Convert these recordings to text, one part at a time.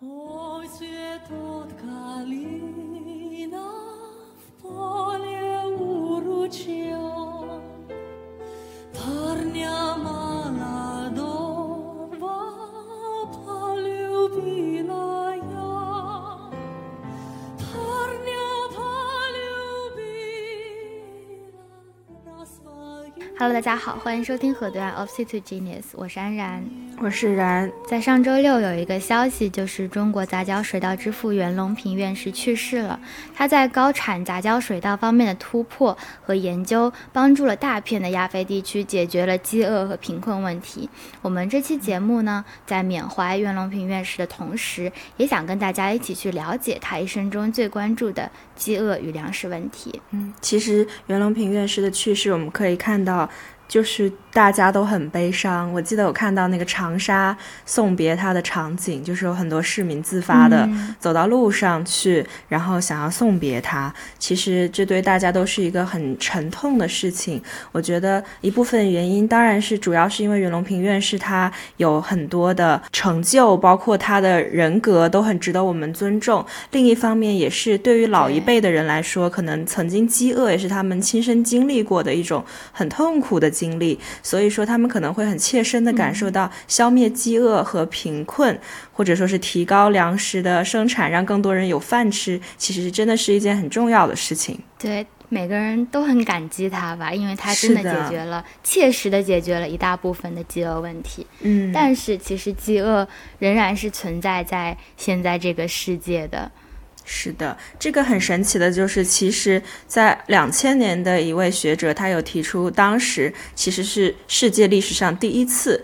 Hello，大家好，欢迎收听河段 of City Genius，我是安然，我是然。在上周六有一个消息，就是中国杂交水稻之父袁隆平院士去世了。他在高产杂交水稻方面的突破和研究，帮助了大片的亚非地区解决了饥饿和贫困问题。我们这期节目呢，在缅怀袁隆平院士的同时，也想跟大家一起去了解他一生中最关注的饥饿与粮食问题。嗯，其实袁隆平院士的去世，我们可以看到。就是大家都很悲伤。我记得我看到那个长沙送别他的场景，就是有很多市民自发的走到路上去，然后想要送别他。其实这对大家都是一个很沉痛的事情。我觉得一部分原因当然是主要是因为袁隆平院士他有很多的成就，包括他的人格都很值得我们尊重。另一方面也是对于老一辈的人来说，可能曾经饥饿也是他们亲身经历过的一种很痛苦的。经历，所以说他们可能会很切身的感受到消灭饥饿和贫困，或者说是提高粮食的生产，让更多人有饭吃，其实真的是一件很重要的事情。对，每个人都很感激他吧，因为他真的解决了，切实的解决了一大部分的饥饿问题。嗯，但是其实饥饿仍然是存在在现在这个世界的。是的，这个很神奇的就是，其实，在两千年的一位学者，他有提出，当时其实是世界历史上第一次，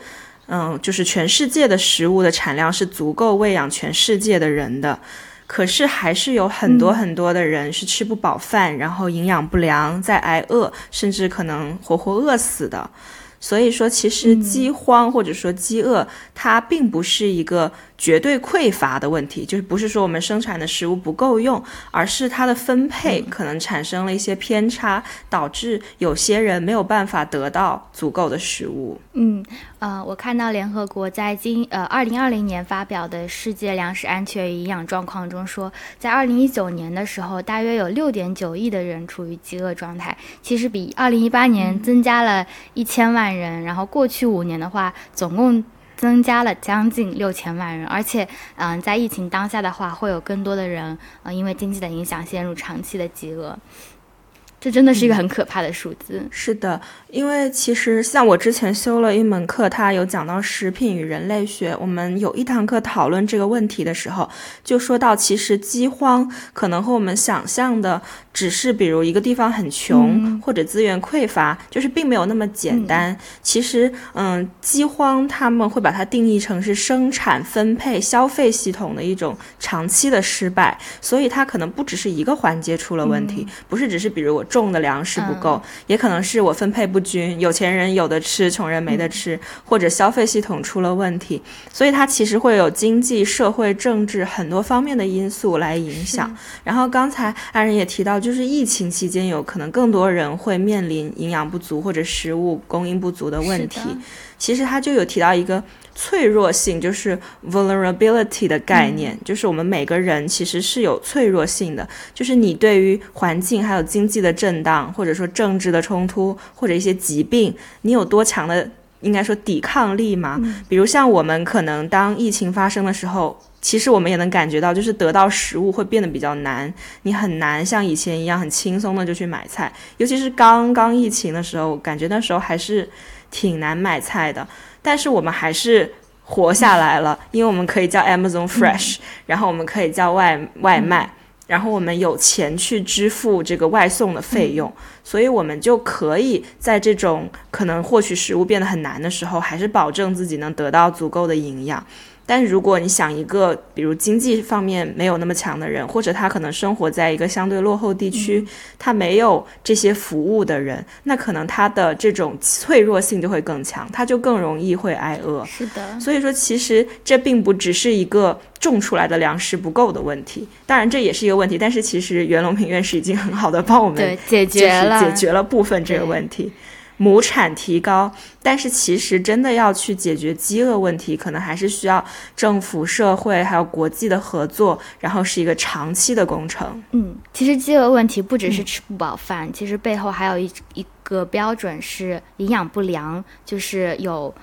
嗯，就是全世界的食物的产量是足够喂养全世界的人的，可是还是有很多很多的人是吃不饱饭，然后营养不良，在挨饿，甚至可能活活饿死的。所以说，其实饥荒或者说饥饿，它并不是一个。绝对匮乏的问题，就是不是说我们生产的食物不够用，而是它的分配可能产生了一些偏差，导致有些人没有办法得到足够的食物。嗯，呃，我看到联合国在今呃二零二零年发表的世界粮食安全与营养状况中说，在二零一九年的时候，大约有六点九亿的人处于饥饿状态，其实比二零一八年增加了一千万人。然后过去五年的话，总共。增加了将近六千万人，而且，嗯，在疫情当下的话，会有更多的人，嗯，因为经济的影响陷入长期的饥饿。这真的是一个很可怕的数字。是的，因为其实像我之前修了一门课，它有讲到食品与人类学。我们有一堂课讨论这个问题的时候，就说到，其实饥荒可能和我们想象的。只是比如一个地方很穷或者资源匮乏，就是并没有那么简单。其实，嗯，饥荒他们会把它定义成是生产、分配、消费系统的一种长期的失败，所以它可能不只是一个环节出了问题，不是只是比如我种的粮食不够，也可能是我分配不均，有钱人有的吃，穷人没得吃，或者消费系统出了问题。所以它其实会有经济社会政治很多方面的因素来影响。然后刚才安仁也提到。就是疫情期间，有可能更多人会面临营养不足或者食物供应不足的问题。其实他就有提到一个脆弱性，就是 vulnerability 的概念，就是我们每个人其实是有脆弱性的。就是你对于环境还有经济的震荡，或者说政治的冲突，或者一些疾病，你有多强的应该说抵抗力嘛？比如像我们可能当疫情发生的时候。其实我们也能感觉到，就是得到食物会变得比较难，你很难像以前一样很轻松的就去买菜。尤其是刚刚疫情的时候，感觉那时候还是挺难买菜的。但是我们还是活下来了，因为我们可以叫 Amazon Fresh，然后我们可以叫外外卖，然后我们有钱去支付这个外送的费用，所以我们就可以在这种可能获取食物变得很难的时候，还是保证自己能得到足够的营养。但如果你想一个，比如经济方面没有那么强的人，或者他可能生活在一个相对落后地区，他没有这些服务的人，那可能他的这种脆弱性就会更强，他就更容易会挨饿。是的，所以说其实这并不只是一个种出来的粮食不够的问题，当然这也是一个问题，但是其实袁隆平院士已经很好的帮我们解决了。解决了部分这个问题。亩产提高，但是其实真的要去解决饥饿问题，可能还是需要政府、社会还有国际的合作，然后是一个长期的工程。嗯，其实饥饿问题不只是吃不饱饭，其实背后还有一一个标准是营养不良，就是有。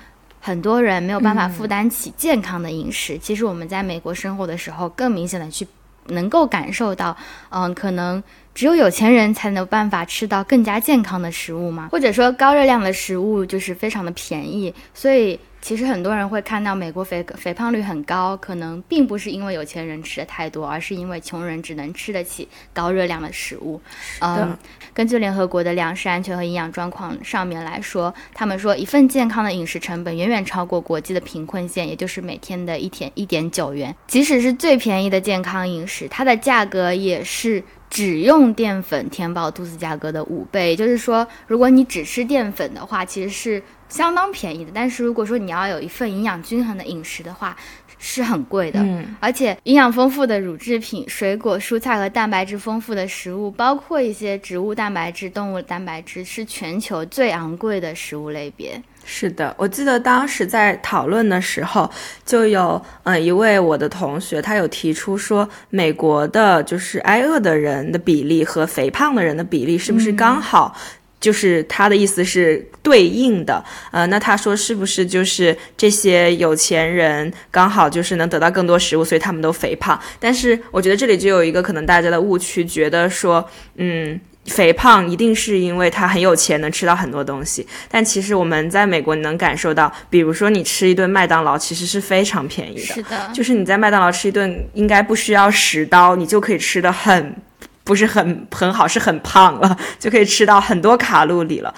很多人没有办法负担起健康的饮食。其实我们在美国生活的时候，更明显的去能够感受到，嗯，可能只有有钱人才能办法吃到更加健康的食物吗，或者说高热量的食物就是非常的便宜，所以。其实很多人会看到美国肥肥胖率很高，可能并不是因为有钱人吃的太多，而是因为穷人只能吃得起高热量的食物。嗯，根据联合国的粮食安全和营养状况上面来说，他们说一份健康的饮食成本远远超过国际的贫困线，也就是每天的一天一点九元。即使是最便宜的健康饮食，它的价格也是只用淀粉填饱肚子价格的五倍。也就是说，如果你只吃淀粉的话，其实是。相当便宜的，但是如果说你要有一份营养均衡的饮食的话，是很贵的。嗯，而且营养丰富的乳制品、水果、蔬菜和蛋白质丰富的食物，包括一些植物蛋白质、动物蛋白质，是全球最昂贵的食物类别。是的，我记得当时在讨论的时候，就有嗯一位我的同学，他有提出说，美国的就是挨饿的人的比例和肥胖的人的比例是不是刚好？就是他的意思是对应的，呃，那他说是不是就是这些有钱人刚好就是能得到更多食物，所以他们都肥胖？但是我觉得这里就有一个可能大家的误区，觉得说，嗯，肥胖一定是因为他很有钱，能吃到很多东西。但其实我们在美国你能感受到，比如说你吃一顿麦当劳，其实是非常便宜的，是的，就是你在麦当劳吃一顿，应该不需要十刀，你就可以吃的很。不是很很好，是很胖了，就可以吃到很多卡路里了。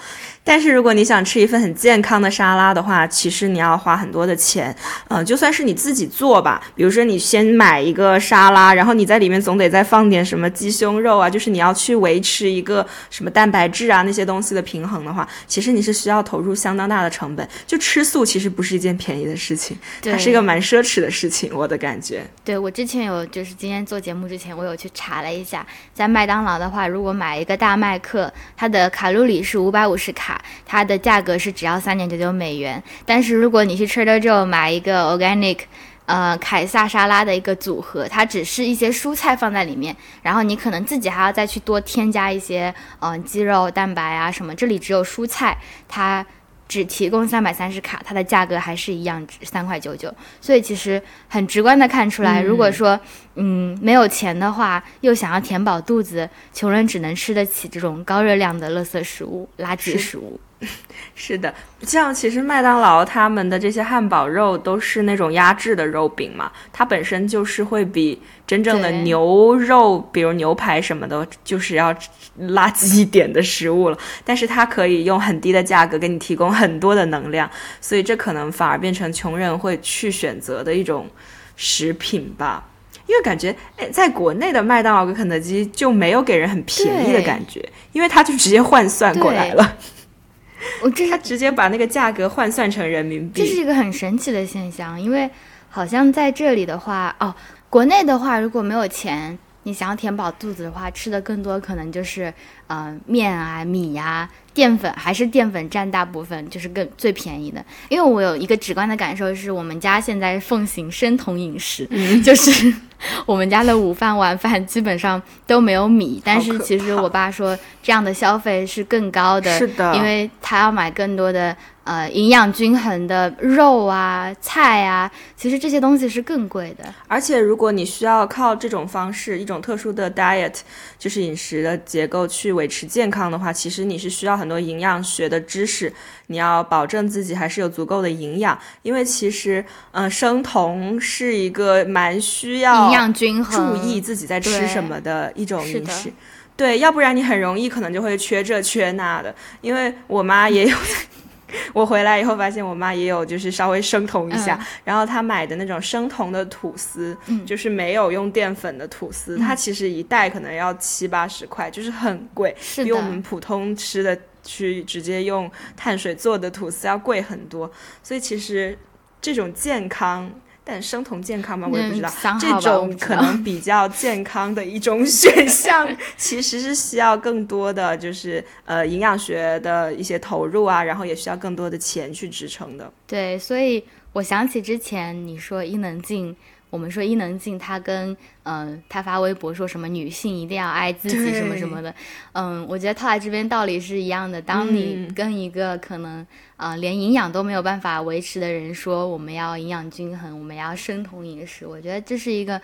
但是如果你想吃一份很健康的沙拉的话，其实你要花很多的钱。嗯，就算是你自己做吧，比如说你先买一个沙拉，然后你在里面总得再放点什么鸡胸肉啊，就是你要去维持一个什么蛋白质啊那些东西的平衡的话，其实你是需要投入相当大的成本。就吃素其实不是一件便宜的事情，它是一个蛮奢侈的事情，我的感觉。对我之前有就是今天做节目之前，我有去查了一下，在麦当劳的话，如果买一个大麦克，它的卡路里是五百五十卡。它的价格是只要三点九九美元，但是如果你去 Trader Joe 买一个 organic，呃，凯撒沙拉的一个组合，它只是一些蔬菜放在里面，然后你可能自己还要再去多添加一些，嗯，鸡肉、蛋白啊什么，这里只有蔬菜，它。只提供三百三十卡，它的价格还是一样，三块九九。所以其实很直观的看出来，如果说嗯没有钱的话，又想要填饱肚子，穷人只能吃得起这种高热量的垃圾食物、垃圾食物。是的，像其实麦当劳他们的这些汉堡肉都是那种压制的肉饼嘛，它本身就是会比真正的牛肉，比如牛排什么的，就是要垃圾一点的食物了。但是它可以用很低的价格给你提供很多的能量，所以这可能反而变成穷人会去选择的一种食品吧。因为感觉，哎，在国内的麦当劳跟肯德基就没有给人很便宜的感觉，因为它就直接换算过来了。我这他直接把那个价格换算成人民币，这是一个很神奇的现象。因为好像在这里的话，哦，国内的话，如果没有钱，你想要填饱肚子的话，吃的更多可能就是，嗯，面啊、米呀。淀粉还是淀粉占大部分，就是更最便宜的。因为我有一个直观的感受，是我们家现在奉行生酮饮食，就是 我们家的午饭晚饭基本上都没有米。但是其实我爸说这样的消费是更高的，是的，因为他要买更多的呃营养均衡的肉啊、菜啊，其实这些东西是更贵的。而且如果你需要靠这种方式，一种特殊的 diet，就是饮食的结构去维持健康的话，其实你是需要。很多营养学的知识，你要保证自己还是有足够的营养，因为其实，嗯，生酮是一个蛮需要营养均衡、注意自己在吃什么的一种饮食，对，要不然你很容易可能就会缺这缺那的。因为我妈也有，我回来以后发现我妈也有，就是稍微生酮一下，然后她买的那种生酮的吐司，就是没有用淀粉的吐司，它其实一袋可能要七八十块，就是很贵，比我们普通吃的。去直接用碳水做的吐司要贵很多，所以其实这种健康但生酮健康吗？我也不知道。嗯这种可能比较健康的一种选项，其实是需要更多的就是呃营养学的一些投入啊，然后也需要更多的钱去支撑的。对，所以我想起之前你说伊能静。我们说伊能静，她跟嗯，她发微博说什么女性一定要爱自己什么什么的，嗯，我觉得套来这边道理是一样的。当你跟一个可能啊连营养都没有办法维持的人说我们要营养均衡，我们要生酮饮食，我觉得这是一个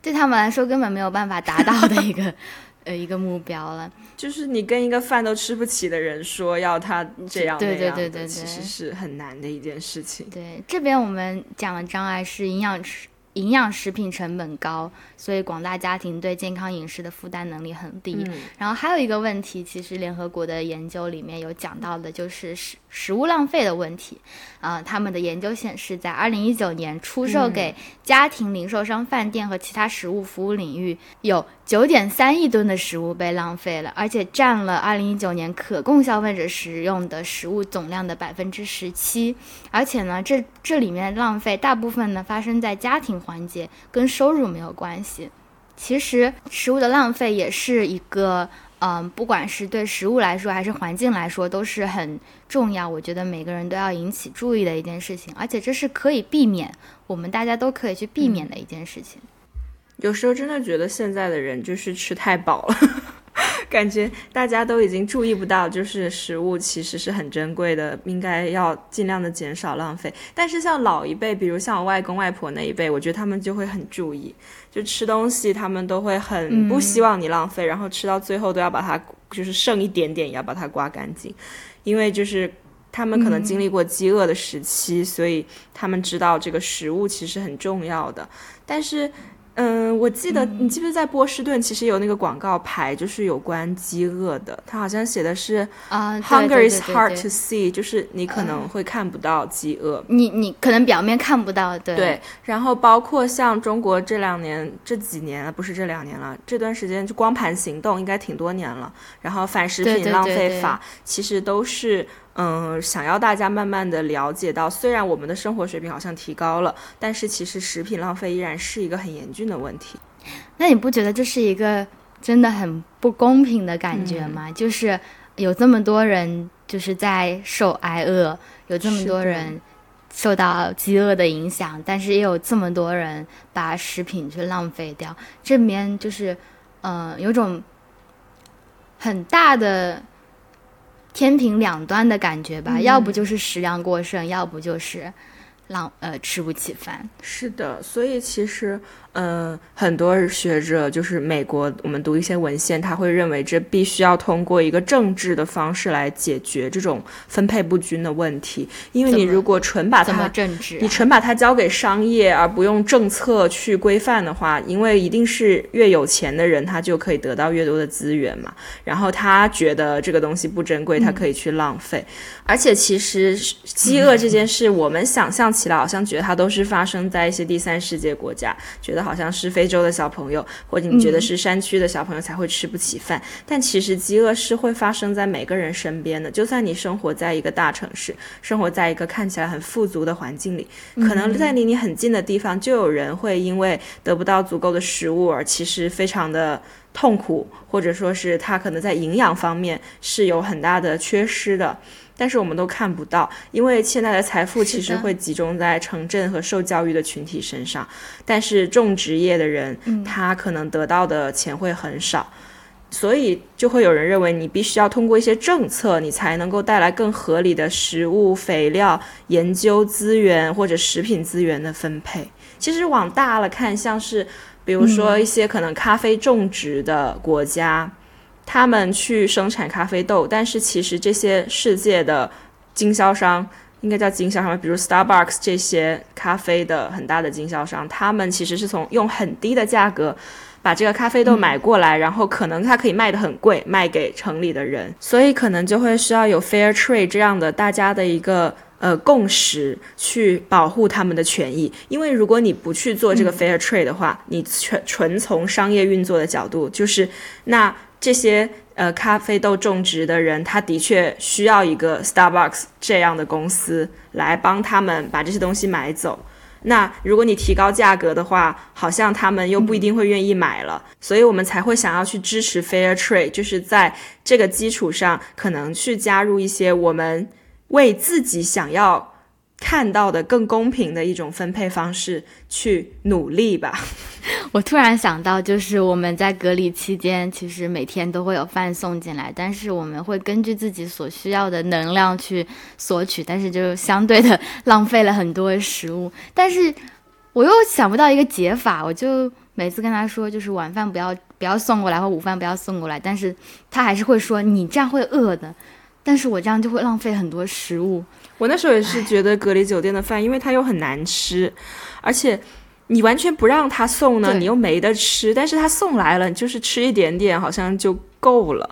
对他们来说根本没有办法达到的一个 呃一个目标了。就是你跟一个饭都吃不起的人说要他这样对对对对对，其实是很难的一件事情。对，这边我们讲的障碍是营养师。营养食品成本高，所以广大家庭对健康饮食的负担能力很低。嗯、然后还有一个问题，其实联合国的研究里面有讲到的，就是食食物浪费的问题。啊、呃，他们的研究显示，在二零一九年出售给家庭、零售商、饭店和其他食物服务领域，有九点三亿吨的食物被浪费了，而且占了二零一九年可供消费者食用的食物总量的百分之十七。而且呢，这这里面浪费大部分呢发生在家庭环节，跟收入没有关系。其实食物的浪费也是一个，嗯，不管是对食物来说还是环境来说，都是很重要。我觉得每个人都要引起注意的一件事情，而且这是可以避免，我们大家都可以去避免的一件事情。有时候真的觉得现在的人就是吃太饱了。感觉大家都已经注意不到，就是食物其实是很珍贵的，应该要尽量的减少浪费。但是像老一辈，比如像我外公外婆那一辈，我觉得他们就会很注意，就吃东西他们都会很不希望你浪费，然后吃到最后都要把它就是剩一点点也要把它刮干净，因为就是他们可能经历过饥饿的时期，所以他们知道这个食物其实很重要的，但是。嗯，我记得你记不记得在波士顿其实有那个广告牌，就是有关饥饿的，它好像写的是啊，Hunger is hard to see，就是你可能会看不到饥饿，你你可能表面看不到，对对。然后包括像中国这两年这几年不是这两年了，这段时间就光盘行动应该挺多年了，然后反食品浪费法其实都是。嗯，想要大家慢慢的了解到，虽然我们的生活水平好像提高了，但是其实食品浪费依然是一个很严峻的问题。那你不觉得这是一个真的很不公平的感觉吗？嗯、就是有这么多人就是在受挨饿，有这么多人受到饥饿的影响，但是也有这么多人把食品去浪费掉，这边就是嗯、呃，有种很大的。天平两端的感觉吧，嗯、要不就是食量过剩，要不就是浪呃吃不起饭。是的，所以其实嗯、呃，很多学者就是美国，我们读一些文献，他会认为这必须要通过一个政治的方式来解决这种分配不均的问题。因为你如果纯把它政治、啊，你纯把它交给商业，而不用政策去规范的话，因为一定是越有钱的人，他就可以得到越多的资源嘛。然后他觉得这个东西不珍贵，他可以去浪费。嗯、而且其实饥饿这件事，我们想象起来好像觉得它都是发生在一些第三世界国家，觉得好像是非洲的小朋友，或者你觉得是山区的小朋友才会吃不起饭。嗯、但其实饥饿是会发生在每个人身边的，就算你生活在一个大城市，生活在一个看起来很富足的环境里，可能在离你很近的地方，就有人会因为得不到足够的食物而其实非常的痛苦，或者说是他可能在营养方面是有很大的缺失的。但是我们都看不到，因为现在的财富其实会集中在城镇和受教育的群体身上，但是种植业的人，嗯、他可能得到的钱会很少，所以就会有人认为你必须要通过一些政策，你才能够带来更合理的食物、肥料、研究资源或者食品资源的分配。其实往大了看，像是比如说一些可能咖啡种植的国家。他们去生产咖啡豆，但是其实这些世界的经销商应该叫经销商，比如 Starbucks 这些咖啡的很大的经销商，他们其实是从用很低的价格把这个咖啡豆买过来，嗯、然后可能它可以卖得很贵，卖给城里的人，所以可能就会需要有 fair trade 这样的大家的一个。呃，共识去保护他们的权益，因为如果你不去做这个 fair trade 的话，嗯、你纯纯从商业运作的角度，就是那这些呃咖啡豆种植的人，他的确需要一个 Starbucks 这样的公司来帮他们把这些东西买走。那如果你提高价格的话，好像他们又不一定会愿意买了，所以我们才会想要去支持 fair trade，就是在这个基础上，可能去加入一些我们为自己想要。看到的更公平的一种分配方式去努力吧。我突然想到，就是我们在隔离期间，其实每天都会有饭送进来，但是我们会根据自己所需要的能量去索取，但是就相对的 浪费了很多食物。但是我又想不到一个解法，我就每次跟他说，就是晚饭不要不要送过来，或午饭不要送过来，但是他还是会说你这样会饿的，但是我这样就会浪费很多食物。我那时候也是觉得隔离酒店的饭，因为它又很难吃，而且你完全不让他送呢，你又没得吃。但是他送来了，你就是吃一点点，好像就够了。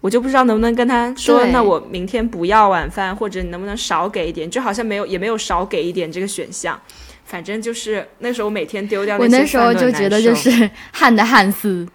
我就不知道能不能跟他说，那我明天不要晚饭，或者你能不能少给一点？就好像没有，也没有少给一点这个选项。反正就是那时候每天丢掉。我那时候就觉得就是旱的旱死，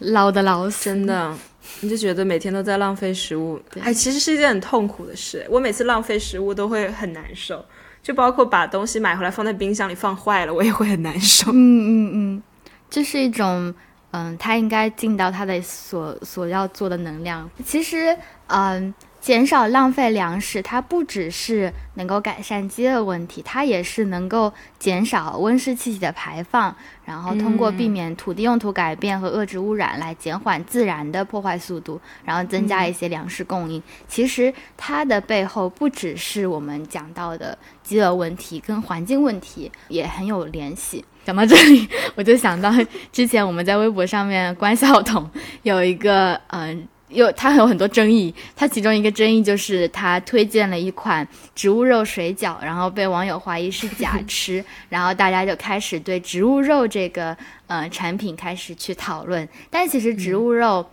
捞的捞死，真的。你就觉得每天都在浪费食物，哎，其实是一件很痛苦的事。我每次浪费食物都会很难受，就包括把东西买回来放在冰箱里放坏了，我也会很难受。嗯嗯嗯，这是一种，嗯，他应该尽到他的所所要做的能量。其实，嗯。减少浪费粮食，它不只是能够改善饥饿问题，它也是能够减少温室气体的排放，然后通过避免土地用途改变和遏制污染来减缓自然的破坏速度，然后增加一些粮食供应。其实它的背后不只是我们讲到的饥饿问题，跟环境问题也很有联系。讲到这里，我就想到之前我们在微博上面关晓彤有一个嗯。有它有很多争议，它其中一个争议就是他推荐了一款植物肉水饺，然后被网友怀疑是假 吃，然后大家就开始对植物肉这个呃产品开始去讨论，但其实植物肉。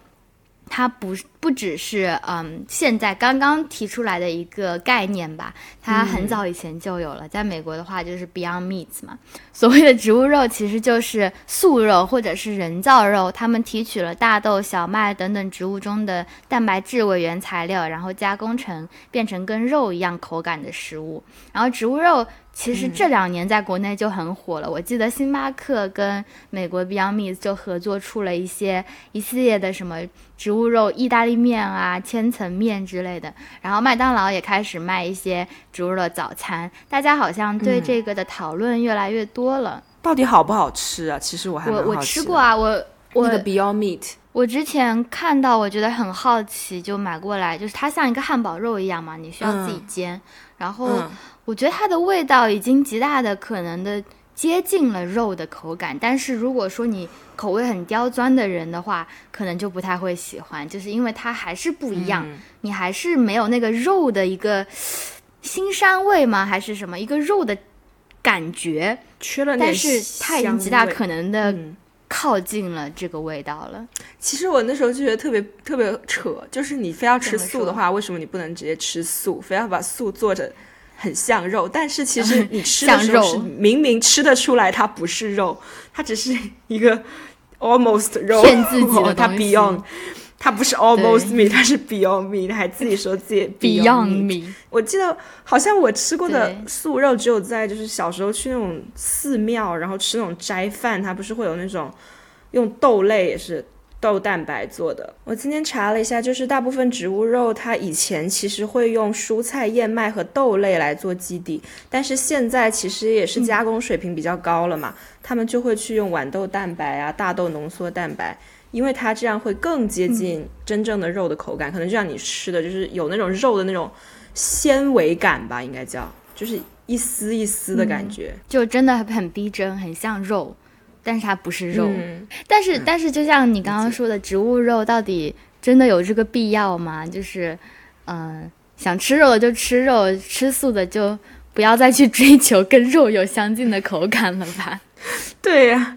它不不只是嗯，现在刚刚提出来的一个概念吧，它很早以前就有了。在美国的话，就是 Beyond Meat 嘛。所谓的植物肉，其实就是素肉或者是人造肉，他们提取了大豆、小麦等等植物中的蛋白质为原材料，然后加工成变成跟肉一样口感的食物。然后植物肉。其实这两年在国内就很火了。我记得星巴克跟美国 Beyond Meat 就合作出了一些一系列的什么植物肉意大利面啊、千层面之类的。然后麦当劳也开始卖一些植物肉早餐。大家好像对这个的讨论越来越多了。到底好不好吃啊？其实我还我我吃过啊，我我的 Beyond Meat，我之前看到我觉得很好奇，就买过来。就是它像一个汉堡肉一样嘛，你需要自己煎，然后。我觉得它的味道已经极大的可能的接近了肉的口感，但是如果说你口味很刁钻的人的话，可能就不太会喜欢，就是因为它还是不一样，你还是没有那个肉的一个腥膻味吗？还是什么一个肉的感觉？缺了但是它已经极大可能的靠近了这个味道了。其实我那时候就觉得特别特别扯，就是你非要吃素的话，为什么你不能直接吃素，非要把素做着？很像肉，但是其实你吃的时候是明明吃得出来它不是肉，它只是一个 almost 肉，骗自己的 它 beyond，它不是 almost me，它是 beyond me，还自己说自己 beyond me。我记得好像我吃过的素肉只有在就是小时候去那种寺庙，然后吃那种斋饭，它不是会有那种用豆类也是。豆蛋白做的，我今天查了一下，就是大部分植物肉，它以前其实会用蔬菜、燕麦和豆类来做基底，但是现在其实也是加工水平比较高了嘛，他们就会去用豌豆蛋白啊、大豆浓缩蛋白，因为它这样会更接近真正的肉的口感，可能就像你吃的，就是有那种肉的那种纤维感吧，应该叫，就是一丝一丝的感觉，就真的很逼真，很像肉。但是它不是肉，但是但是就像你刚刚说的，植物肉到底真的有这个必要吗？就是，嗯，想吃肉的就吃肉，吃素的就不要再去追求跟肉有相近的口感了吧？对呀。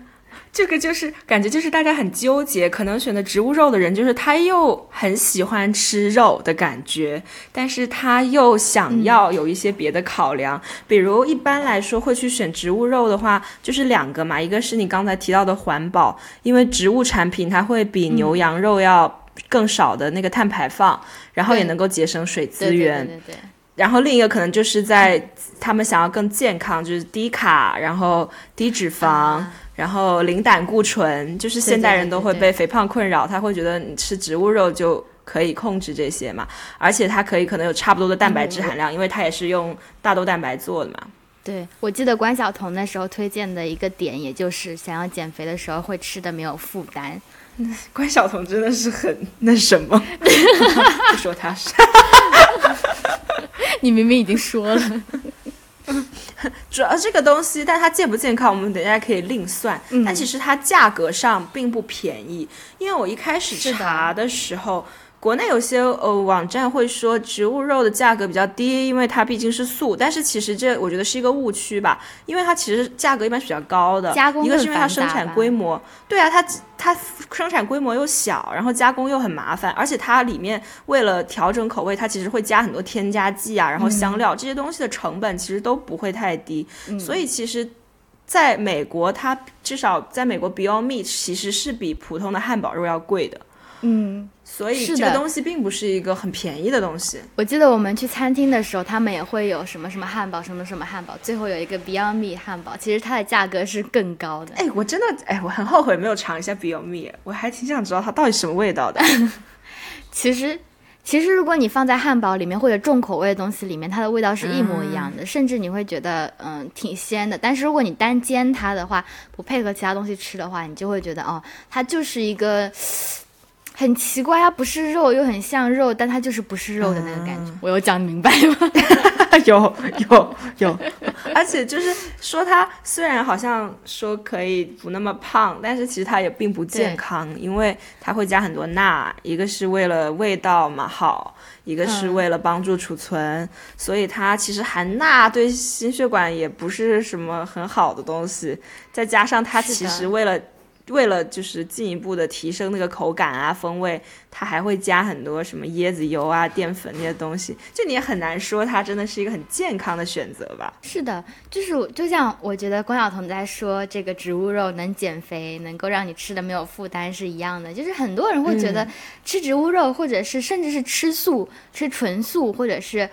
这个就是感觉，就是大家很纠结，可能选择植物肉的人，就是他又很喜欢吃肉的感觉，但是他又想要有一些别的考量，比如一般来说会去选植物肉的话，就是两个嘛，一个是你刚才提到的环保，因为植物产品它会比牛羊肉要更少的那个碳排放，然后也能够节省水资源。对对然后另一个可能就是在他们想要更健康，就是低卡，然后低脂肪，然后零胆固醇，就是现代人都会被肥胖困扰，他会觉得你吃植物肉就可以控制这些嘛，而且它可以可能有差不多的蛋白质含量，因为它也是用大豆蛋白做的嘛。对，我记得关晓彤那时候推荐的一个点，也就是想要减肥的时候会吃的没有负担。关晓彤真的是很 那什么，不说他是，你明明已经说了。主要这个东西，但它健不健康，我们等一下可以另算。但其实它价格上并不便宜，因为我一开始查的时候。国内有些呃网站会说植物肉的价格比较低，因为它毕竟是素。但是其实这我觉得是一个误区吧，因为它其实价格一般是比较高的。加工一个是因为它生产规模，对啊，它它生产规模又小，然后加工又很麻烦，而且它里面为了调整口味，它其实会加很多添加剂啊，然后香料这些东西的成本其实都不会太低。所以其实在美国，它至少在美国，Beyond Meat 其实是比普通的汉堡肉要贵的。嗯。所以这个东西并不是一个很便宜的东西。我记得我们去餐厅的时候，他们也会有什么什么汉堡，什么什么汉堡，最后有一个 Beyond Meat 汉堡，其实它的价格是更高的。哎，我真的哎，我很后悔没有尝一下 Beyond Meat，我还挺想知道它到底什么味道的。其实，其实如果你放在汉堡里面或者重口味的东西里面，它的味道是一模一样的，甚至你会觉得嗯挺鲜的。但是如果你单煎它的话，不配合其他东西吃的话，你就会觉得哦，它就是一个。很奇怪，它不是肉，又很像肉，但它就是不是肉的那个感觉。我有讲明白吗？有有有，而且就是说，它虽然好像说可以不那么胖，但是其实它也并不健康，因为它会加很多钠，一个是为了味道嘛好，一个是为了帮助储存，所以它其实含钠对心血管也不是什么很好的东西。再加上它其实为了。为了就是进一步的提升那个口感啊风味，它还会加很多什么椰子油啊淀粉那些东西，就你也很难说它真的是一个很健康的选择吧？是的，就是就像我觉得关晓彤在说这个植物肉能减肥，能够让你吃的没有负担是一样的，就是很多人会觉得吃植物肉或者是甚至是吃素、吃纯素或者是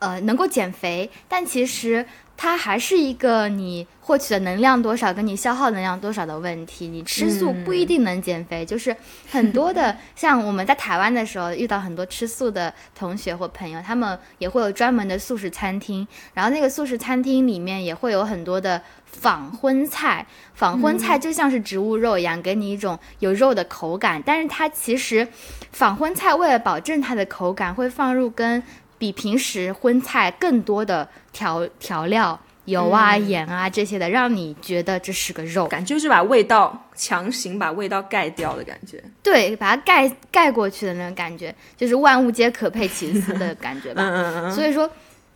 呃能够减肥，但其实。它还是一个你获取的能量多少跟你消耗能量多少的问题。你吃素不一定能减肥，就是很多的，像我们在台湾的时候遇到很多吃素的同学或朋友，他们也会有专门的素食餐厅，然后那个素食餐厅里面也会有很多的仿荤菜，仿荤菜就像是植物肉一样，给你一种有肉的口感，但是它其实仿荤菜为了保证它的口感，会放入跟。比平时荤菜更多的调调料、油啊、盐啊这些的，让你觉得这是个肉，感觉就是把味道强行把味道盖掉的感觉。对，把它盖盖过去的那种感觉，就是万物皆可配其斯的感觉吧。嗯嗯嗯。所以说，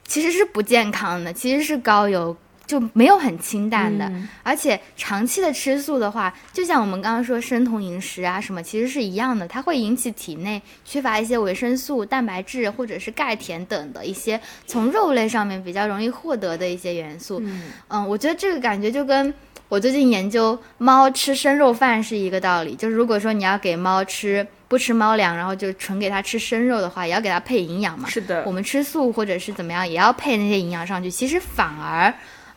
其实是不健康的，其实是高油。就没有很清淡的，而且长期的吃素的话，就像我们刚刚说生酮饮食啊什么，其实是一样的，它会引起体内缺乏一些维生素、蛋白质或者是钙、铁等的一些从肉类上面比较容易获得的一些元素。嗯，我觉得这个感觉就跟我最近研究猫吃生肉饭是一个道理，就是如果说你要给猫吃不吃猫粮，然后就纯给它吃生肉的话，也要给它配营养嘛。是的，我们吃素或者是怎么样，也要配那些营养上去，其实反而。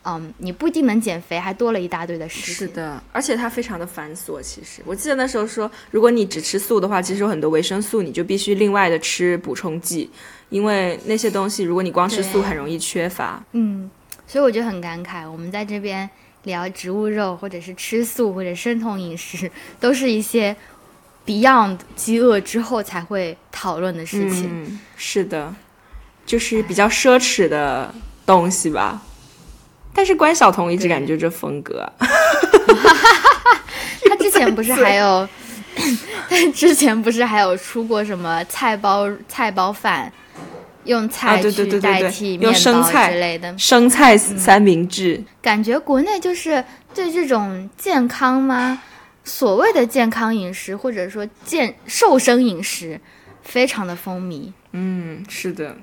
嗯，你不一定能减肥，还多了一大堆的事情。是的，而且它非常的繁琐。其实我记得那时候说，如果你只吃素的话，其实有很多维生素，你就必须另外的吃补充剂，因为那些东西如果你光吃素，很容易缺乏。嗯，所以我就很感慨，我们在这边聊植物肉，或者是吃素，或者生酮饮食，都是一些 Beyond 饥饿之后才会讨论的事情。嗯，是的，就是比较奢侈的东西吧。但是关晓彤一直感觉这风格，他之前不是还有，他之前不是还有出过什么菜包菜包饭，用菜去代替面包之类的生菜三明治。感觉国内就是对这种健康吗？所谓的健康饮食或者说健瘦身饮食，非常的风靡。嗯，是的，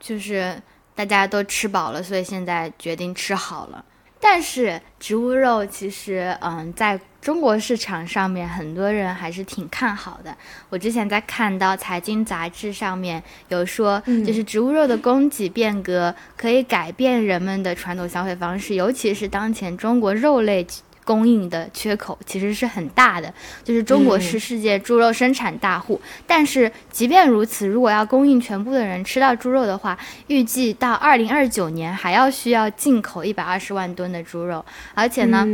就是。大家都吃饱了，所以现在决定吃好了。但是植物肉其实，嗯，在中国市场上面，很多人还是挺看好的。我之前在看到财经杂志上面有说，就是植物肉的供给变革可以改变人们的传统消费方式，尤其是当前中国肉类。供应的缺口其实是很大的，就是中国是世界猪肉生产大户，但是即便如此，如果要供应全部的人吃到猪肉的话，预计到二零二九年还要需要进口一百二十万吨的猪肉，而且呢，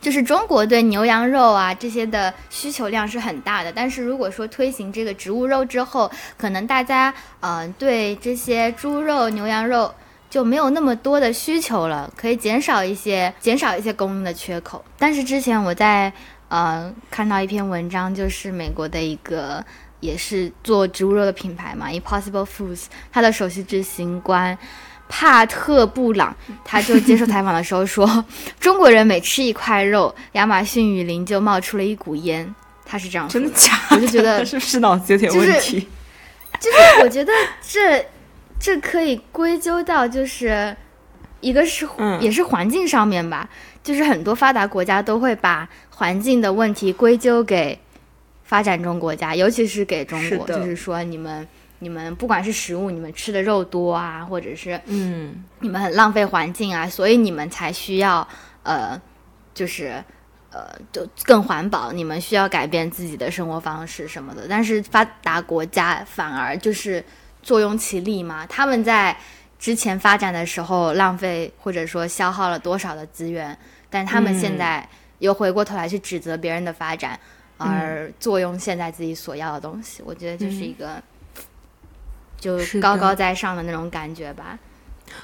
就是中国对牛羊肉啊这些的需求量是很大的，但是如果说推行这个植物肉之后，可能大家嗯对这些猪肉、牛羊肉。就没有那么多的需求了，可以减少一些减少一些供应的缺口。但是之前我在呃看到一篇文章，就是美国的一个也是做植物肉的品牌嘛，Impossible Foods，它的首席执行官帕特布朗他就接受采访的时候说，中国人每吃一块肉，亚马逊雨林就冒出了一股烟。他是这样说，真的假？我就觉得是不是脑子有点问题？就是我觉得这。这可以归咎到，就是一个是也是环境上面吧，就是很多发达国家都会把环境的问题归咎给发展中国家，尤其是给中国，就是说你们你们不管是食物，你们吃的肉多啊，或者是嗯，你们很浪费环境啊，所以你们才需要呃，就是呃，就更环保，你们需要改变自己的生活方式什么的，但是发达国家反而就是。坐拥其利嘛？他们在之前发展的时候浪费或者说消耗了多少的资源，但他们现在又回过头来去指责别人的发展，而坐拥现在自己所要的东西。我觉得就是一个就高高在上的那种感觉吧。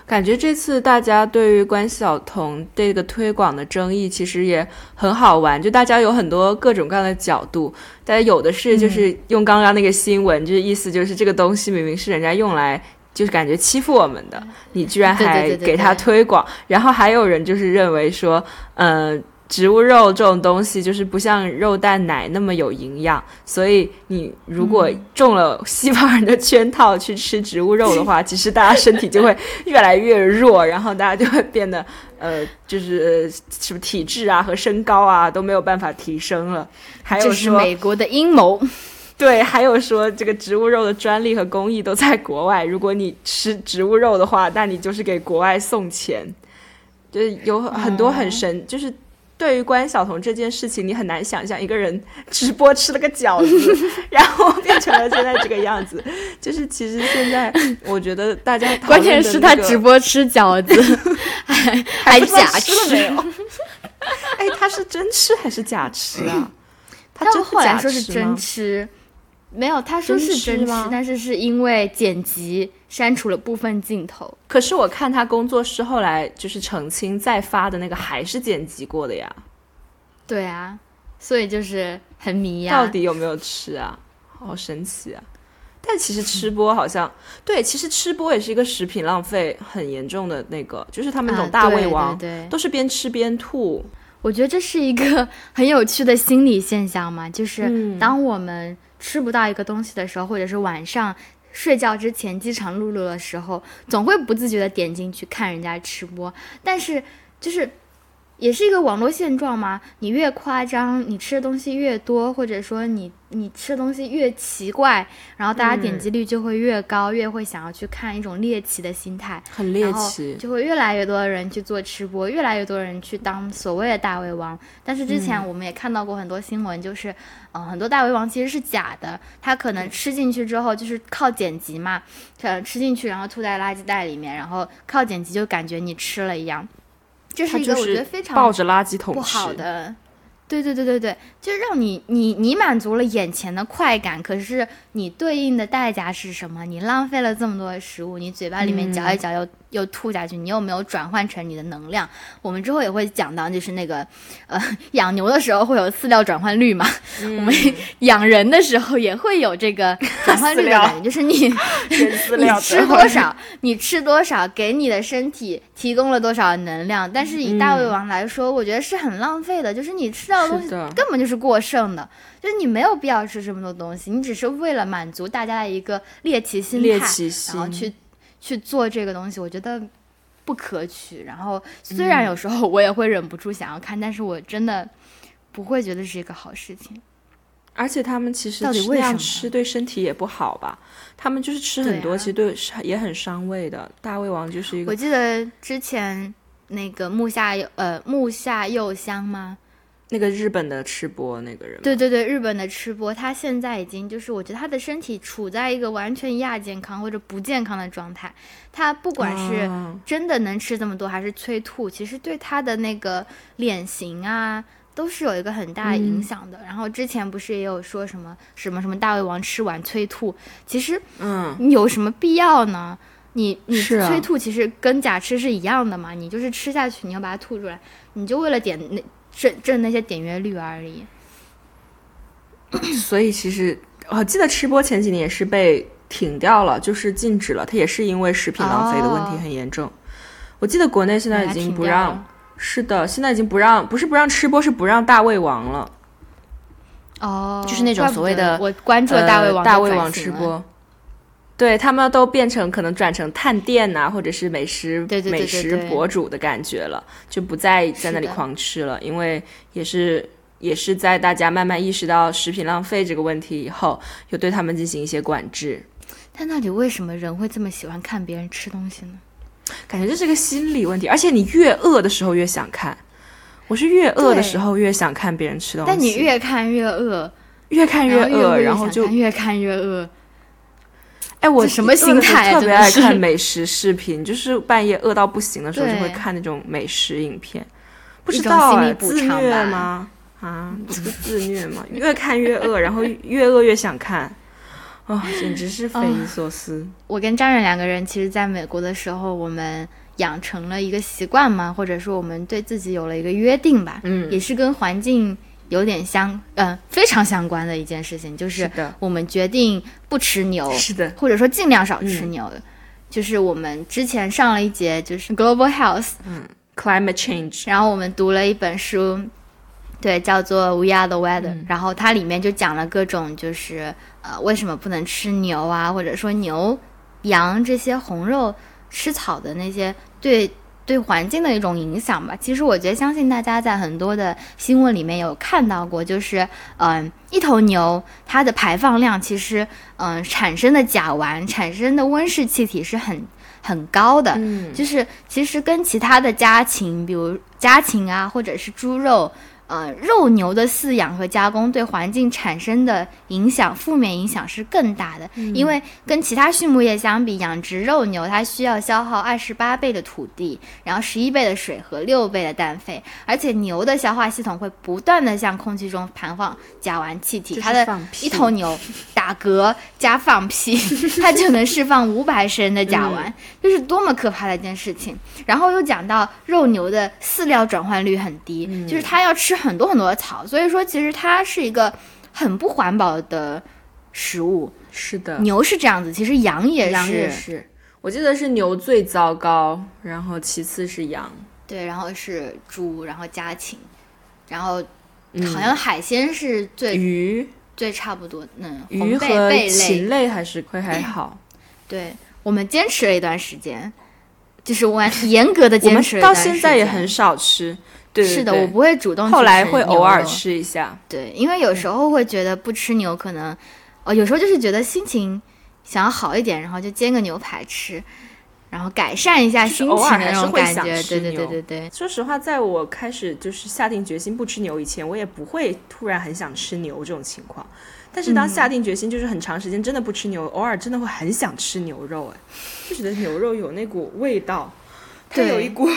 感觉这次大家对于关晓彤这个推广的争议其实也很好玩，就大家有很多各种各样的角度，大家有的是就是用刚刚那个新闻，就是意思就是这个东西明明是人家用来就是感觉欺负我们的，你居然还给他推广，然后还有人就是认为说，嗯。植物肉这种东西就是不像肉蛋奶那么有营养，所以你如果中了西方人的圈套去吃植物肉的话，其实大家身体就会越来越弱，然后大家就会变得呃，就是什么体质啊和身高啊都没有办法提升了。还有说美国的阴谋，对，还有说这个植物肉的专利和工艺都在国外，如果你吃植物肉的话，那你就是给国外送钱，就是有很多很神，就是。对于关晓彤这件事情，你很难想象一个人直播吃了个饺子，然后变成了现在这个样子。就是其实现在，我觉得大家关键是他直播吃饺子，还 还假吃了没有？哎，他是真吃还是假吃啊？他后来说是真吃。没有，他说是真吃，但是是因为剪辑删除了部分镜头。可是我看他工作室后来就是澄清再发的那个还是剪辑过的呀。对啊，所以就是很迷呀。到底有没有吃啊？好神奇啊！但其实吃播好像对，其实吃播也是一个食品浪费很严重的那个，就是他们那种大胃王，对，都是边吃边吐。我觉得这是一个 很有趣的心理现象嘛，就是当我们。吃不到一个东西的时候，或者是晚上睡觉之前饥肠辘辘的时候，总会不自觉的点进去看人家吃播，但是就是。也是一个网络现状嘛？你越夸张，你吃的东西越多，或者说你你吃的东西越奇怪，然后大家点击率就会越高，越会想要去看一种猎奇的心态，很猎奇，就会越来越多的人去做吃播，越来越多人去当所谓的大胃王。但是之前我们也看到过很多新闻，就是嗯，很多大胃王其实是假的，他可能吃进去之后就是靠剪辑嘛，呃，吃进去然后吐在垃圾袋里面，然后靠剪辑就感觉你吃了一样。这是一个我觉得非常抱着垃圾桶不好的，对对对对对，就让你你你满足了眼前的快感，可是你对应的代价是什么？你浪费了这么多的食物，你嘴巴里面嚼一嚼又。又吐下去，你又没有转换成你的能量。我们之后也会讲到，就是那个，呃，养牛的时候会有饲料转换率嘛？我们养人的时候也会有这个 转换率的感觉，就是你 你吃多少，你吃多少，给你的身体提供了多少能量。但是以大胃王来说，我觉得是很浪费的，就是你吃到的东西根本就是过剩的，就是你没有必要吃这么多东西，你只是为了满足大家的一个猎奇心态，然后去。去做这个东西，我觉得不可取。然后虽然有时候我也会忍不住想要看，但是我真的不会觉得是一个好事情。而且他们其实到底为什么吃对身体也不好吧？他们就是吃很多，对啊其实对也很伤胃的。大胃王就是一个我，记得之前那个木下佑呃木下佑香吗？那个日本的吃播那个人，对对对，日本的吃播，他现在已经就是我觉得他的身体处在一个完全亚健康或者不健康的状态。他不管是啊真的能吃这么多，还是催吐，其实对他的那个脸型啊，都是有一个很大影响的。然后之前不是也有说什么什么什么大胃王吃完催吐，其实嗯，你有什么必要呢？你你催吐其实跟假吃是一样的嘛，你就是吃下去，你要把它吐出来，你就为了点那挣挣那些点阅率而已。所以其实我记得吃播前几年也是被停掉了，就是禁止了。它也是因为食品浪费的问题哦很严重。我记得国内现在已经不让，是的，现在已经不让，不是不让吃播，是不让大胃王了。哦，就是那种所谓的我关注了大胃王、呃、大胃王吃，播，对他们都变成可能转成探店呐、或者是美食美食博主的感觉了，就不再在那里狂吃了，因为也是也是在大家慢慢意识到食品浪费这个问题以后，有对他们进行一些管制。但到底为什么人会这么喜欢看别人吃东西呢？感觉这是个心理问题，而且你越饿的时候越想看。我是越饿的时候越想看别人吃东西，但你越看越饿，越看然后饿，越然后就越看越饿。哎，我什么心态啊特别爱看美食视频，就是半夜饿到不行的时候就会看那种美食影片。不知道哎心理补自虐吗？啊，不 是自虐吗？越看越饿，然后越饿越想看，啊、简直是匪夷所思。我跟张远两个人，其实在美国的时候，我们养成了一个习惯嘛，或者说我们对自己有了一个约定吧，嗯也是跟环境有点相，嗯、非常相关的一件事情，就是我们决定不吃牛，是的，或者说尽量少吃嗯。牛。就是我们之前上了一节就是 Global Health，climate change，然后我们读了一本书，对，叫做《We Are the Weather》，然嗯后它里面就讲了各种就是呃为什么不能吃牛啊，或者说牛、羊这些红肉吃草的那些对对环境的一种影响吧。其实我觉得，相信大家在很多的新闻里面有看到过，就是嗯、一头牛它的排放量其实嗯、产生的甲烷、产生的温室气体是很很高的。嗯，就是其实跟其他的家禽，比如家禽啊，或者是猪肉，呃，肉牛的饲养和加工对环境产生的影响，负面影响是更大的。因为跟其他畜牧业相比，养殖肉牛它需要消耗二十八倍的土地，然后十一倍的水和六倍的氮肥，而且牛的消化系统会不断的向空气中排放甲烷气体，它的一头牛 打嗝加放屁，它就能释放五百升的甲烷，这是多么可怕的一件事情。然后又讲到肉牛的饲料转换率很低，就是它要吃很多很多的草，所以说其实它是一个很不环保的食物。是的，牛是这样子，其实羊也是，羊也是。我记得是牛最糟糕，然后其次是羊，对，然后是猪，然后家禽，然后嗯。好像海鲜是最、鱼、最差不多，嗯，鱼和贝禽类，还是会还好。对我们坚持了一段时间，就是完严格的坚持到。现在也很少吃，对对是的，我不会主动去后来吃会偶尔吃一下。对，因为有时候会觉得不吃牛可能，哦，有时候就是觉得心情想要好一点，然后就煎个牛排吃，然后改善一下就是心情的那还是会种感觉。想吃对对对牛对对，说实话，在我开始就是下定决心不吃牛以前，我也不会突然很想吃牛这种情况。但是当嗯下定决心，就是很长时间真的不吃牛，偶尔真的会很想吃牛肉，哎，就觉得牛肉有那股味道，它有一股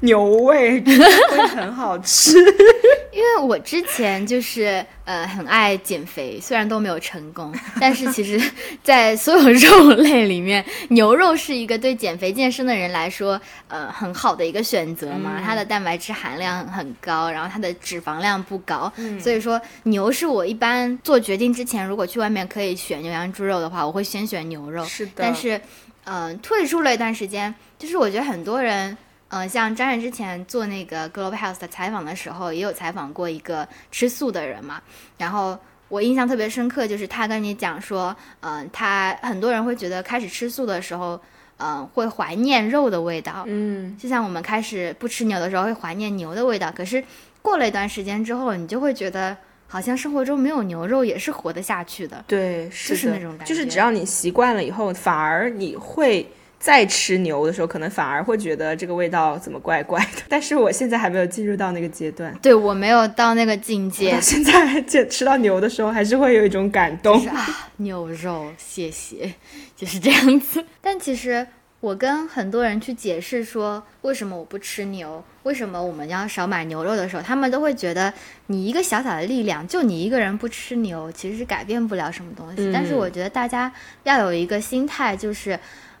牛味，会很好吃。因为我之前就是呃很爱减肥，虽然都没有成功，但是其实，在所有肉类里面，牛肉是一个对减肥健身的人来说呃很好的一个选择嘛。嗯它的蛋白质含量很高，然后它的脂肪量不高，嗯所以说牛是我一般做决定之前，如果去外面可以选牛羊猪肉的话，我会先选牛肉。是的，但是，嗯、退出了一段时间，就是我觉得很多人，嗯、像张冉之前做那个 Global Health 的采访的时候，也有采访过一个吃素的人嘛。然后我印象特别深刻，就是他跟你讲说，嗯、他很多人会觉得开始吃素的时候，嗯，会怀念肉的味道。嗯，就像我们开始不吃牛的时候会怀念牛的味道，可是过了一段时间之后，你就会觉得好像生活中没有牛肉也是活得下去的。对，就是那种感觉。就是只要你习惯了以后，反而你会。再吃牛的时候，可能反而会觉得这个味道怎么怪怪的。但是我现在还没有进入到那个阶段，对我没有到那个境界。现在见吃到牛的时候，还是会有一种感动啊，牛肉，谢谢，就是这样子。但其实我跟很多人去解释说，为什么我不吃牛，为什么我们要少买牛肉的时候，他们都会觉得你一个小小的力量，就你一个人不吃牛，其实是改变不了什么东西。但是我觉得大家要有一个心态，就是。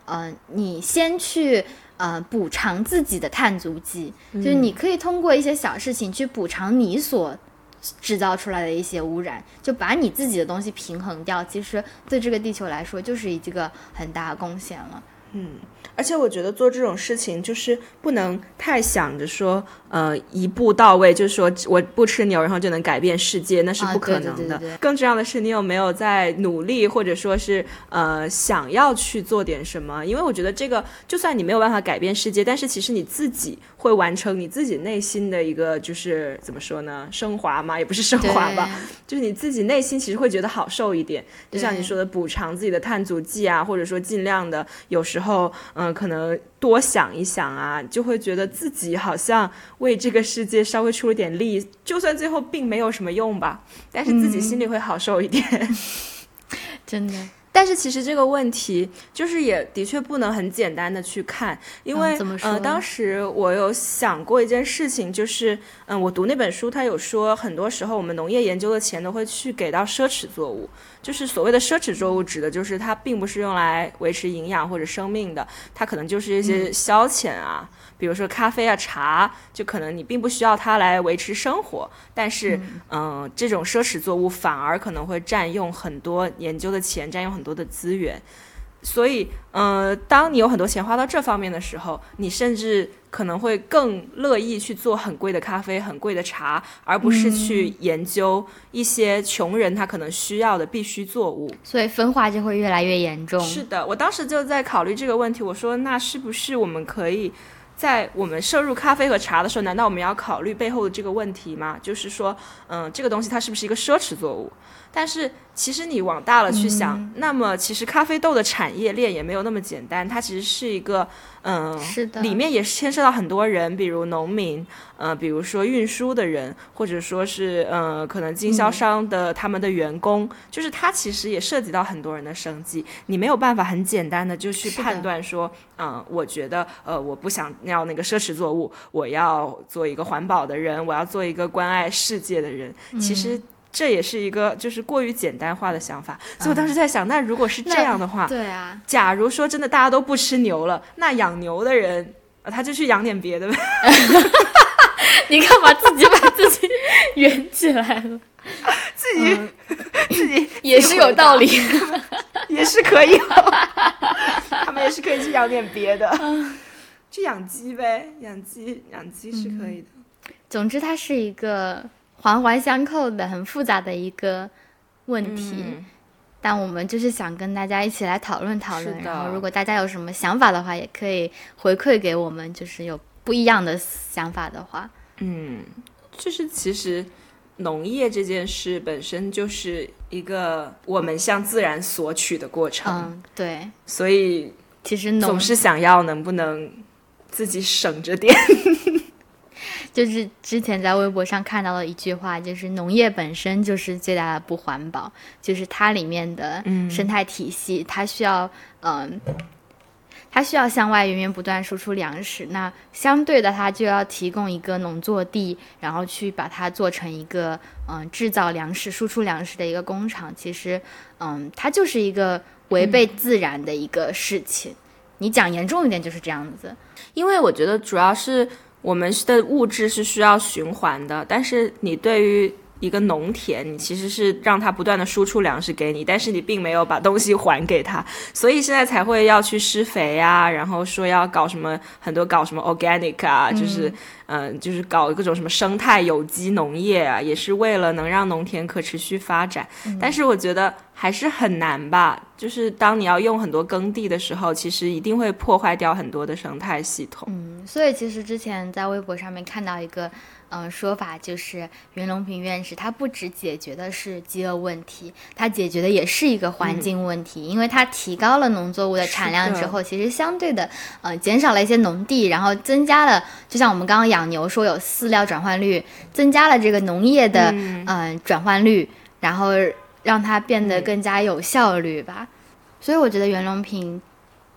呃，你先去呃补偿自己的碳足迹，就是你可以通过一些小事情去补偿你所制造出来的一些污染，就把你自己的东西平衡掉。其实对这个地球来说，就是一个很大的贡献了。嗯。而且我觉得做这种事情就是不能太想着说，呃，一步到位，就是说我不吃牛，然后就能改变世界，那是不可能的。更重要的是，你有没有在努力，或者说是呃想要去做点什么？因为我觉得这个，就算你没有办法改变世界，但是其实你自己会完成你自己内心的一个，就是怎么说呢？升华嘛，也不是升华吧，就是你自己内心其实会觉得好受一点。就像你说的，补偿自己的碳足迹啊，或者说尽量的，有时候嗯。嗯，可能多想一想啊，就会觉得自己好像为这个世界稍微出了点力，就算最后并没有什么用吧，但是自己心里会好受一点，真的。但是其实这个问题就是也的确不能很简单的去看，因为呃，当时我有想过一件事情，就是嗯，我读那本书，他有说很多时候我们农业研究的钱都会去给到奢侈作物。就是所谓的奢侈作物，指的就是它并不是用来维持营养或者生命的，它可能就是一些消遣啊，比如说咖啡啊、茶，就可能你并不需要它来维持生活，但是，嗯，这种奢侈作物反而可能会占用很多研究的钱，占用很多的资源。所以，呃，当你有很多钱花到这方面的时候，你甚至可能会更乐意去做很贵的咖啡、很贵的茶，而不是去研究一些穷人他可能需要的必须作物。所以分化就会越来越严重。是的，我当时就在考虑这个问题。我说，那是不是我们可以在我们摄入咖啡和茶的时候，难道我们要考虑背后的这个问题吗？就是说，嗯，这个东西它是不是一个奢侈作物？但是其实你往大了去想，那么其实咖啡豆的产业链也没有那么简单，它其实是一个，嗯，是的，里面也是牵涉到很多人，比如农民，呃，比如说运输的人，或者说是，呃，可能经销商的他们的员工，就是它其实也涉及到很多人的生计，你没有办法很简单的就去判断说，嗯，我觉得，呃，我不想要那个奢侈作物，我要做一个环保的人，我要做一个关爱世界的人，其实。这也是一个就是过于简单化的想法，所以我当时在想，那如果是这样的话，对啊，假如说真的大家都不吃牛了，那养牛的人，他就去养点别的呗。你干嘛自己把自己 圆起来了？自己 自己也是有道理，也是可以，他们也是可以去养点别的，去养鸡呗，养鸡养鸡是可以的。总之，它是一个。环环相扣的很复杂的一个问题，但我们就是想跟大家一起来讨论讨论。然后，如果大家有什么想法的话，也可以回馈给我们。就是有不一样的想法的话，嗯，就是其实农业这件事本身就是一个我们向自然索取的过程。嗯，对。所以其实总是想要能不能自己省着点。就是之前在微博上看到了一句话，就是农业本身就是最大的不环保，就是它里面的生态体系，它需要嗯，它需要向外源源不断输出粮食，那相对的它就要提供一个农作地，然后去把它做成一个嗯制造粮食、输出粮食的一个工厂。其实嗯，它就是一个违背自然的一个事情。你讲严重一点就是这样子，因为我觉得主要是。我们的物质是需要循环的，但是你对于一个农田，你其实是让它不断的输出粮食给你，但是你并没有把东西还给他，所以现在才会要去施肥啊，然后说要搞什么很多搞什么 organic 啊，就是嗯，就是搞各种什么生态有机农业啊，也是为了能让农田可持续发展。但是我觉得还是很难吧，就是当你要用很多耕地的时候，其实一定会破坏掉很多的生态系统。嗯，所以其实之前在微博上面看到一个。嗯，说法就是袁隆平院士，他不只解决的是饥饿问题，他解决的也是一个环境问题，因为他提高了农作物的产量之后，其实相对的，呃，减少了一些农地，然后增加了，就像我们刚刚养牛说有饲料转换率，增加了这个农业的嗯转换率，然后让它变得更加有效率吧。所以我觉得袁隆平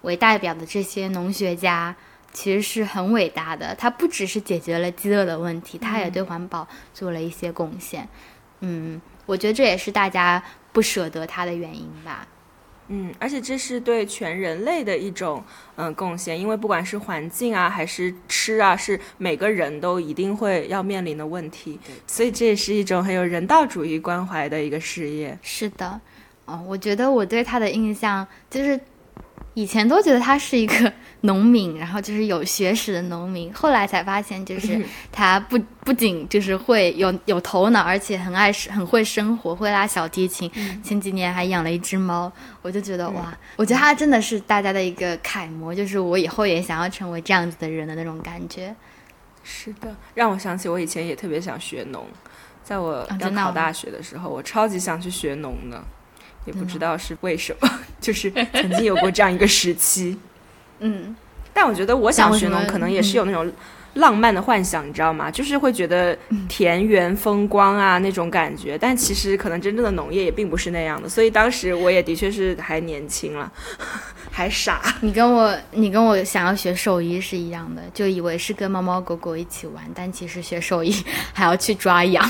为代表的这些农学家。其实是很伟大的，它不只是解决了饥饿的问题，它也对环保做了一些贡献。嗯，我觉得这也是大家不舍得它的原因吧。嗯，而且这是对全人类的一种嗯贡献，因为不管是环境啊，还是吃啊，是每个人都一定会要面临的问题。所以这也是一种很有人道主义关怀的一个事业。是的，哦，我觉得我对他的印象就是以前都觉得他是一个。农民，然后就是有学识的农民，后来才发现，就是他不不仅就是会有有头脑，而且很爱很会生活，会拉小提琴。前几年还养了一只猫，我就觉得哇，我觉得他真的是大家的一个楷模，就是我以后也想要成为这样子的人的那种感觉。是的，让我想起我以前也特别想学农，在我要考大学的时候，我超级想去学农的，也不知道是为什么，就是曾经有过这样一个时期。嗯，但我觉得我想学农，可能也是有那种浪漫的幻想，你知道吗？就是会觉得田园风光啊那种感觉，但其实可能真正的农业也并不是那样的。所以当时我也的确是还年轻了，还傻。你跟我，你跟我想要学兽医是一样的，就以为是跟猫猫狗狗一起玩，但其实学兽医还要去抓羊。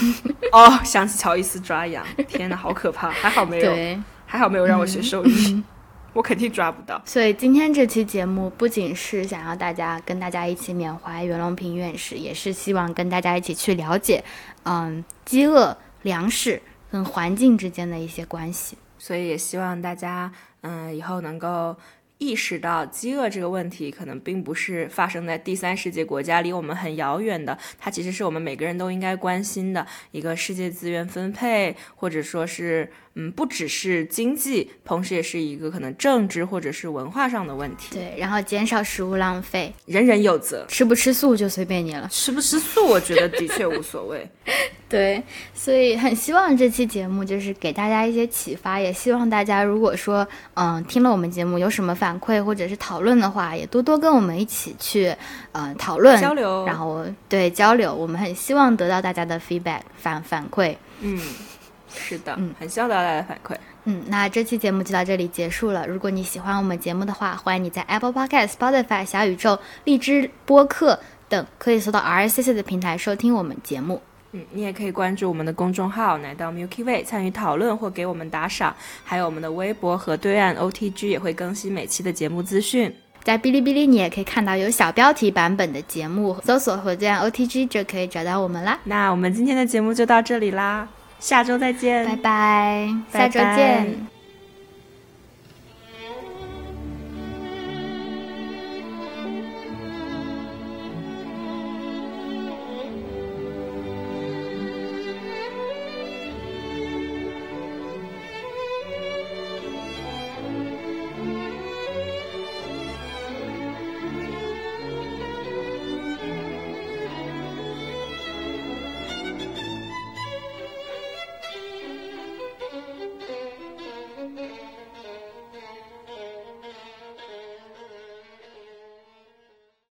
哦，想起乔伊斯抓羊，天哪，好可怕！还好没有，还好没有让我学兽医。我肯定抓不到，所以今天这期节目不仅是想要大家跟大家一起缅怀袁隆平院士，也是希望跟大家一起去了解，嗯，饥饿、粮食跟环境之间的一些关系。所以也希望大家，嗯，以后能够。意识到饥饿这个问题可能并不是发生在第三世界国家，离我们很遥远的，它其实是我们每个人都应该关心的一个世界资源分配，或者说是，嗯，不只是经济，同时也是一个可能政治或者是文化上的问题。对，然后减少食物浪费，人人有责，吃不吃素就随便你了，吃不吃素，我觉得的确无所谓。对，所以很希望这期节目就是给大家一些启发，也希望大家如果说，嗯，听了我们节目有什么反馈或者是讨论的话，也多多跟我们一起去，嗯，讨论交流，然后对交流，我们很希望得到大家的 feedback 反反馈。嗯，是的，嗯，很希望得到大家的反馈。嗯，那这期节目就到这里结束了。如果你喜欢我们节目的话，欢迎你在 Apple Podcast、Spotify、小宇宙、荔枝播客等可以搜到 RCC 的平台收听我们节目。嗯，你也可以关注我们的公众号“奶到 Milky Way” 参与讨论或给我们打赏，还有我们的微博和对岸 OTG 也会更新每期的节目资讯。在哔哩哔哩，你也可以看到有小标题版本的节目，搜索“和对岸 OTG” 就可以找到我们啦。那我们今天的节目就到这里啦，下周再见，拜拜，下周见。